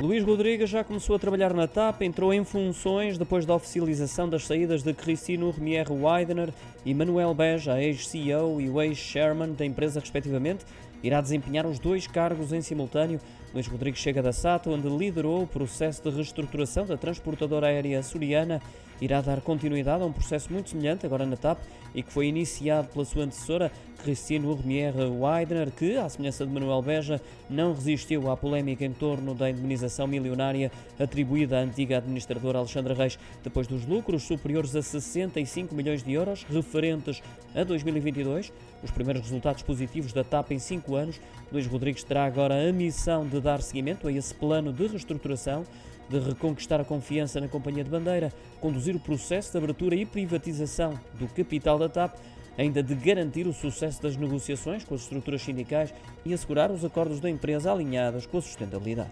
Luís Rodrigues já começou a trabalhar na TAP, entrou em funções depois da oficialização das saídas de Cristino Remier Weidner e Manuel Beja, ex-CEO e ex-chairman da empresa, respectivamente. Irá desempenhar os dois cargos em simultâneo. Luís Rodrigues chega da SATA, onde liderou o processo de reestruturação da transportadora aérea açoriana. Irá dar continuidade a um processo muito semelhante, agora na TAP, e que foi iniciado pela sua antecessora, Cristino Urmier Weidner, que, à semelhança de Manuel Beja, não resistiu à polémica em torno da indemnização milionária atribuída à antiga administradora Alexandra Reis, depois dos lucros superiores a 65 milhões de euros referentes a 2022. Os primeiros resultados positivos da TAP em cinco anos. Luís Rodrigues terá agora a missão de dar seguimento a esse plano de reestruturação de reconquistar a confiança na companhia de bandeira, conduzir o processo de abertura e privatização do capital da TAP, ainda de garantir o sucesso das negociações com as estruturas sindicais e assegurar os acordos da empresa alinhados com a sustentabilidade.